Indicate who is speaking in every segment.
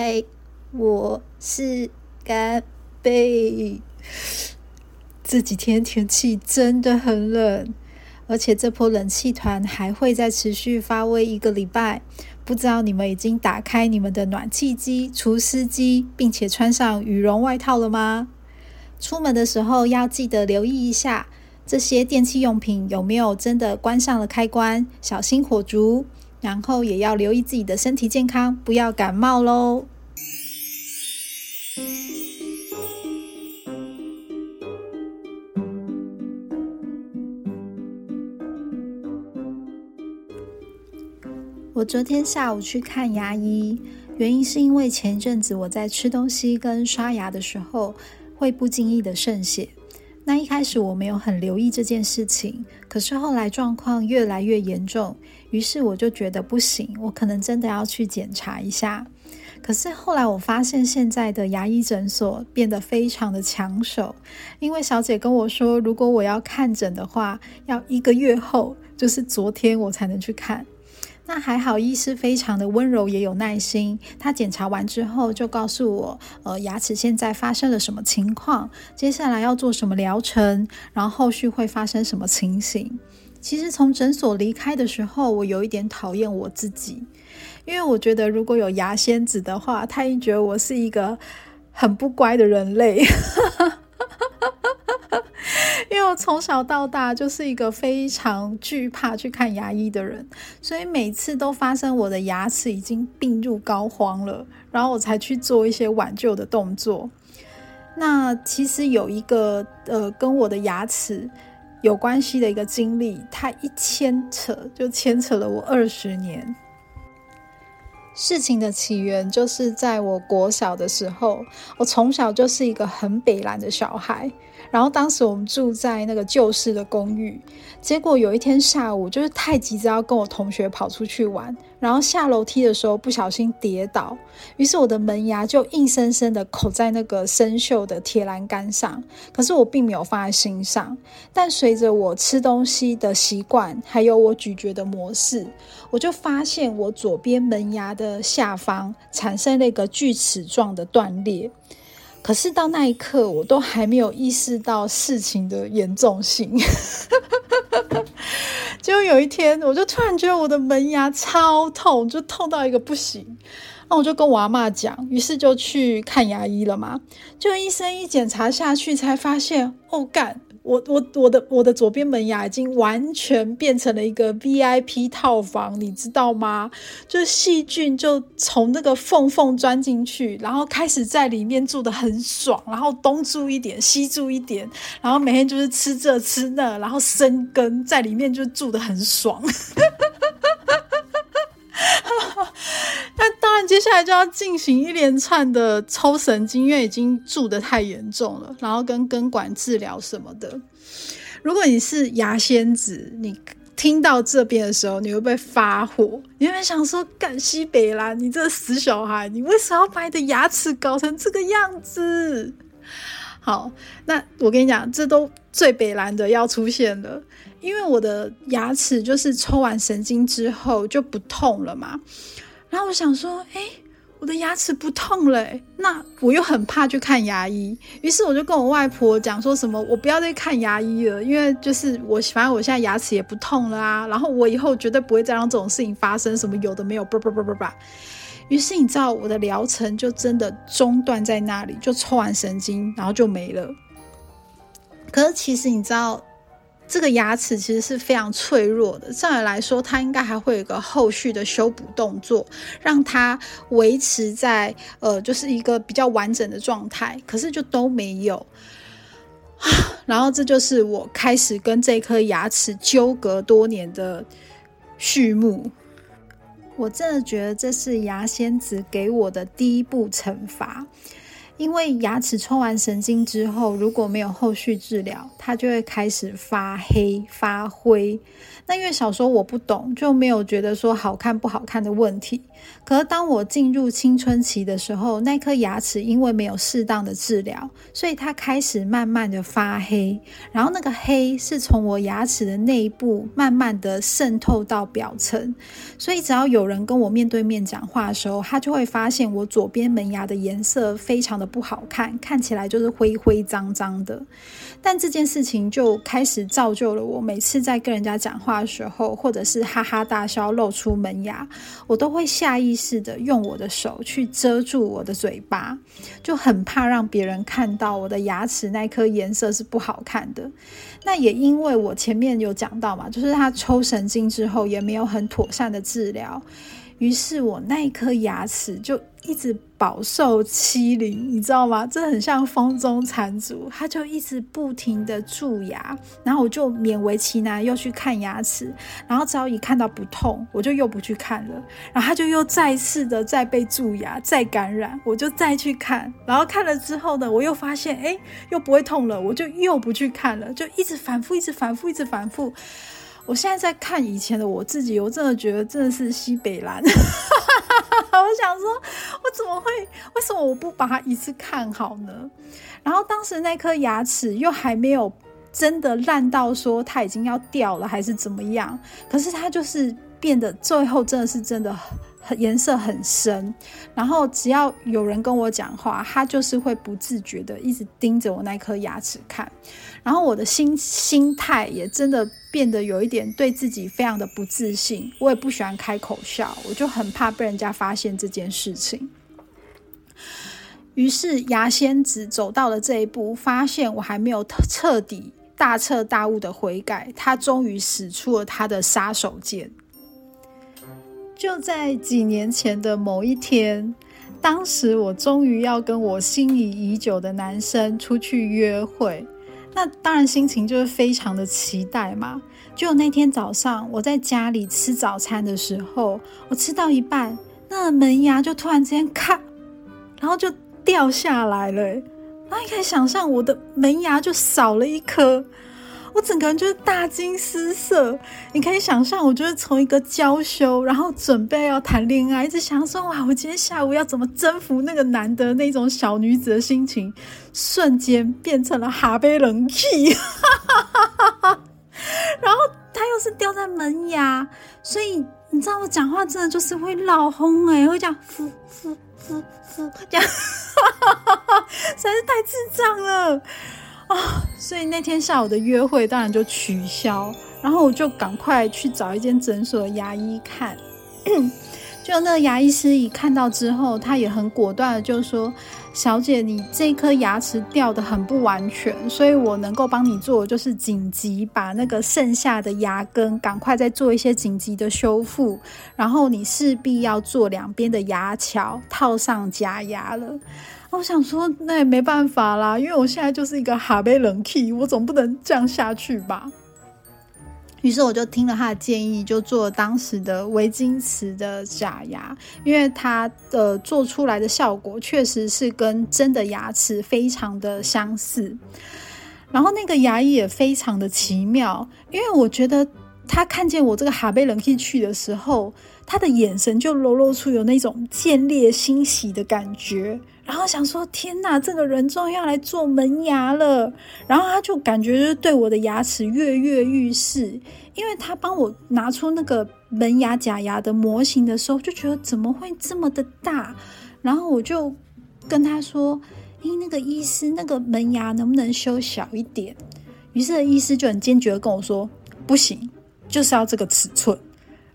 Speaker 1: 嗨，我是干贝。这几天天气真的很冷，而且这波冷气团还会再持续发威一个礼拜。不知道你们已经打开你们的暖气机、除湿机，并且穿上羽绒外套了吗？出门的时候要记得留意一下，这些电器用品有没有真的关上了开关，小心火烛。然后也要留意自己的身体健康，不要感冒喽。我昨天下午去看牙医，原因是因为前一阵子我在吃东西跟刷牙的时候会不经意的渗血。那一开始我没有很留意这件事情，可是后来状况越来越严重，于是我就觉得不行，我可能真的要去检查一下。可是后来我发现现在的牙医诊所变得非常的抢手，因为小姐跟我说，如果我要看诊的话，要一个月后，就是昨天我才能去看。那还好，医师非常的温柔，也有耐心。他检查完之后，就告诉我，呃，牙齿现在发生了什么情况，接下来要做什么疗程，然后后续会发生什么情形。其实从诊所离开的时候，我有一点讨厌我自己，因为我觉得如果有牙仙子的话，他一觉得我是一个很不乖的人类。因为我从小到大就是一个非常惧怕去看牙医的人，所以每次都发生我的牙齿已经病入膏肓了，然后我才去做一些挽救的动作。那其实有一个呃跟我的牙齿有关系的一个经历，它一牵扯就牵扯了我二十年。事情的起源就是在我国小的时候，我从小就是一个很北蓝的小孩。然后当时我们住在那个旧式的公寓，结果有一天下午，就是太急着要跟我同学跑出去玩，然后下楼梯的时候不小心跌倒，于是我的门牙就硬生生的扣在那个生锈的铁栏杆上。可是我并没有放在心上，但随着我吃东西的习惯，还有我咀嚼的模式，我就发现我左边门牙的下方产生了一个锯齿状的断裂。可是到那一刻，我都还没有意识到事情的严重性。结果有一天，我就突然觉得我的门牙超痛，就痛到一个不行。那我就跟我阿妈讲，于是就去看牙医了嘛。就医生一检查下去，才发现，哦干！我我我的我的左边门牙已经完全变成了一个 VIP 套房，你知道吗？就细菌就从那个缝缝钻进去，然后开始在里面住的很爽，然后东住一点，西住一点，然后每天就是吃这吃那，然后生根在里面就住的很爽。那当然，接下来就要进行一连串的抽神经，因为已经蛀得太严重了，然后跟根管治疗什么的。如果你是牙仙子，你听到这边的时候，你会不会发火？你会想说：“干西北啦，你这死小孩，你为什么要把你的牙齿搞成这个样子？”好，那我跟你讲，这都最北蓝的要出现了，因为我的牙齿就是抽完神经之后就不痛了嘛。然后我想说，哎，我的牙齿不痛了，那我又很怕去看牙医，于是我就跟我外婆讲说什么，我不要再看牙医了，因为就是我反正我现在牙齿也不痛了啊，然后我以后绝对不会再让这种事情发生，什么有的没有，叭叭叭叭叭。于是你知道我的疗程就真的中断在那里，就抽完神经，然后就没了。可是其实你知道。这个牙齿其实是非常脆弱的，照理来说，它应该还会有一个后续的修补动作，让它维持在呃，就是一个比较完整的状态。可是就都没有，然后这就是我开始跟这颗牙齿纠葛多年的序幕。我真的觉得这是牙仙子给我的第一步惩罚。因为牙齿抽完神经之后，如果没有后续治疗，它就会开始发黑、发灰。那因为小时候我不懂，就没有觉得说好看不好看的问题。可是当我进入青春期的时候，那颗牙齿因为没有适当的治疗，所以它开始慢慢的发黑。然后那个黑是从我牙齿的内部慢慢的渗透到表层，所以只要有人跟我面对面讲话的时候，他就会发现我左边门牙的颜色非常的不好看，看起来就是灰灰脏脏的。但这件事情就开始造就了我，每次在跟人家讲话的时候，或者是哈哈大笑露出门牙，我都会下意识的用我的手去遮住我的嘴巴，就很怕让别人看到我的牙齿那颗颜色是不好看的。那也因为我前面有讲到嘛，就是他抽神经之后也没有很妥善的治疗。于是我那一颗牙齿就一直饱受欺凌，你知道吗？这很像风中残烛，他就一直不停的蛀牙，然后我就勉为其难又去看牙齿，然后只要一看到不痛，我就又不去看了，然后他就又再次的再被蛀牙，再感染，我就再去看，然后看了之后呢，我又发现哎又不会痛了，我就又不去看了，就一直反复，一直反复，一直反复。我现在在看以前的我自己，我真的觉得真的是西北蓝。我想说，我怎么会？为什么我不把它一次看好呢？然后当时那颗牙齿又还没有真的烂到说它已经要掉了，还是怎么样？可是它就是变得最后真的是真的。颜色很深，然后只要有人跟我讲话，他就是会不自觉的一直盯着我那颗牙齿看，然后我的心心态也真的变得有一点对自己非常的不自信，我也不喜欢开口笑，我就很怕被人家发现这件事情。于是牙仙子走到了这一步，发现我还没有彻底大彻大悟的悔改，他终于使出了他的杀手锏。就在几年前的某一天，当时我终于要跟我心仪已久的男生出去约会，那当然心情就是非常的期待嘛。就那天早上，我在家里吃早餐的时候，我吃到一半，那门牙就突然之间咔，然后就掉下来了。然后你可以想象，我的门牙就少了一颗。我整个人就是大惊失色，你可以想象，我就是从一个娇羞，然后准备要谈恋爱，一直想说哇，我今天下午要怎么征服那个男的那种小女子的心情，瞬间变成了哈贝冷气，然后他又是掉在门牙，所以你知道我讲话真的就是会老轰哎，会讲呼呼呼呼这样，实在是太智障了。啊，所以那天下午的约会当然就取消，然后我就赶快去找一间诊所牙医看。就那个牙医师一看到之后，他也很果断的就说：“小姐，你这颗牙齿掉的很不完全，所以我能够帮你做就是紧急把那个剩下的牙根赶快再做一些紧急的修复，然后你势必要做两边的牙桥套上假牙了。”我想说，那也没办法啦，因为我现在就是一个哈贝冷 key，我总不能这样下去吧。于是我就听了他的建议，就做当时的维金瓷的假牙，因为它的做出来的效果确实是跟真的牙齿非常的相似。然后那个牙医也非常的奇妙，因为我觉得他看见我这个哈贝冷 key 去的时候，他的眼神就流露出有那种见猎欣喜的感觉。然后想说，天哪，这个人终于要来做门牙了。然后他就感觉就是对我的牙齿跃跃欲试，因为他帮我拿出那个门牙假牙的模型的时候，就觉得怎么会这么的大？然后我就跟他说：“诶，那个医师，那个门牙能不能修小一点？”于是医师就很坚决的跟我说：“不行，就是要这个尺寸。”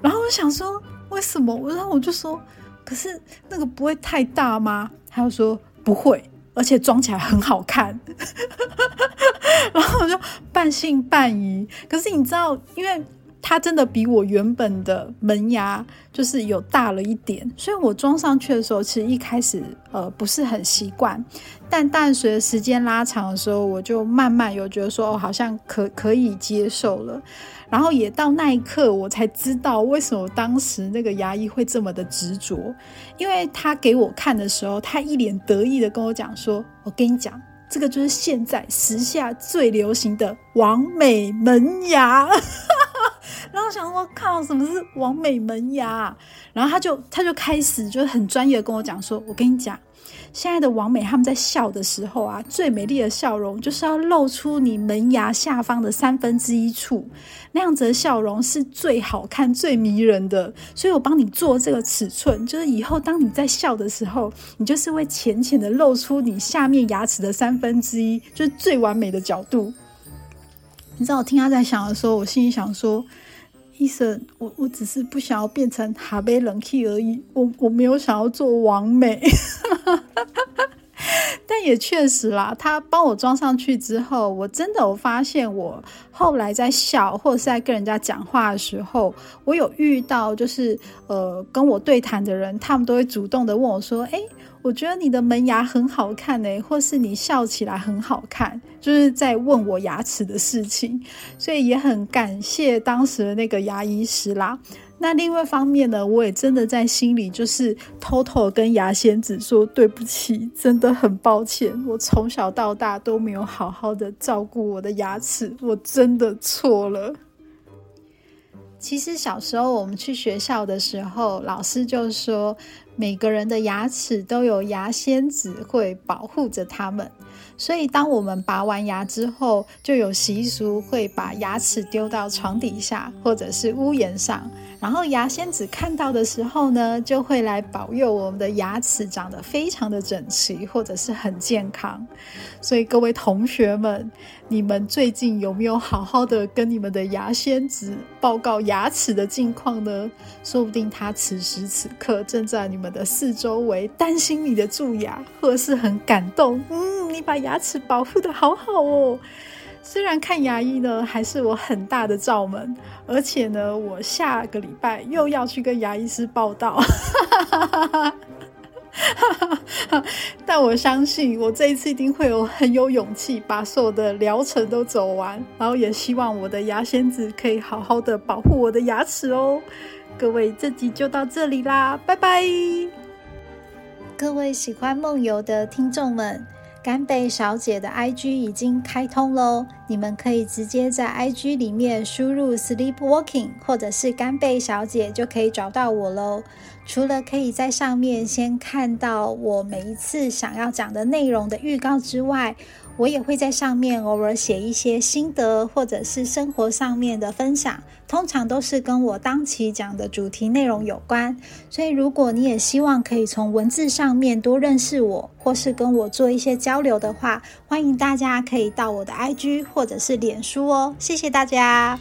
Speaker 1: 然后我想说，为什么？然后我就说：“可是那个不会太大吗？”他就说不会，而且装起来很好看，然后我就半信半疑。可是你知道，因为它真的比我原本的门牙就是有大了一点，所以我装上去的时候，其实一开始呃不是很习惯，但但随着时间拉长的时候，我就慢慢有觉得说，哦，好像可可以接受了。然后也到那一刻，我才知道为什么当时那个牙医会这么的执着，因为他给我看的时候，他一脸得意的跟我讲说：“我跟你讲。”这个就是现在时下最流行的完美门牙，然后想说靠，什么是完美门牙？然后他就他就开始就是很专业的跟我讲说，我跟你讲。现在的王美他们在笑的时候啊，最美丽的笑容就是要露出你门牙下方的三分之一处，那样子的笑容是最好看、最迷人的。所以我帮你做这个尺寸，就是以后当你在笑的时候，你就是会浅浅的露出你下面牙齿的三分之一，就是最完美的角度。你知道我听他在想的时候，我心里想说。医生，我我只是不想要变成哈贝冷气而已，我我没有想要做完美，但也确实啦，他帮我装上去之后，我真的我发现我后来在笑或者是在跟人家讲话的时候，我有遇到就是呃跟我对谈的人，他们都会主动的问我说，哎。我觉得你的门牙很好看呢，或是你笑起来很好看，就是在问我牙齿的事情，所以也很感谢当时的那个牙医师啦。那另外一方面呢，我也真的在心里就是偷偷跟牙仙子说对不起，真的很抱歉，我从小到大都没有好好的照顾我的牙齿，我真的错了。其实小时候我们去学校的时候，老师就说。每个人的牙齿都有牙仙子会保护着他们，所以当我们拔完牙之后，就有习俗会把牙齿丢到床底下或者是屋檐上，然后牙仙子看到的时候呢，就会来保佑我们的牙齿长得非常的整齐或者是很健康。所以各位同学们。你们最近有没有好好的跟你们的牙仙子报告牙齿的近况呢？说不定他此时此刻正在你们的四周围，担心你的蛀牙，或是很感动。嗯，你把牙齿保护的好好哦。虽然看牙医呢还是我很大的罩门，而且呢，我下个礼拜又要去跟牙医师报道。但我相信，我这一次一定会有很有勇气把所有的疗程都走完，然后也希望我的牙仙子可以好好的保护我的牙齿哦。各位，这集就到这里啦，拜拜！各位喜欢梦游的听众们。干贝小姐的 IG 已经开通喽，你们可以直接在 IG 里面输入 Sleepwalking 或者是干贝小姐，就可以找到我喽。除了可以在上面先看到我每一次想要讲的内容的预告之外，我也会在上面偶尔写一些心得，或者是生活上面的分享，通常都是跟我当期讲的主题内容有关。所以，如果你也希望可以从文字上面多认识我，或是跟我做一些交流的话，欢迎大家可以到我的 IG 或者是脸书哦。谢谢大家。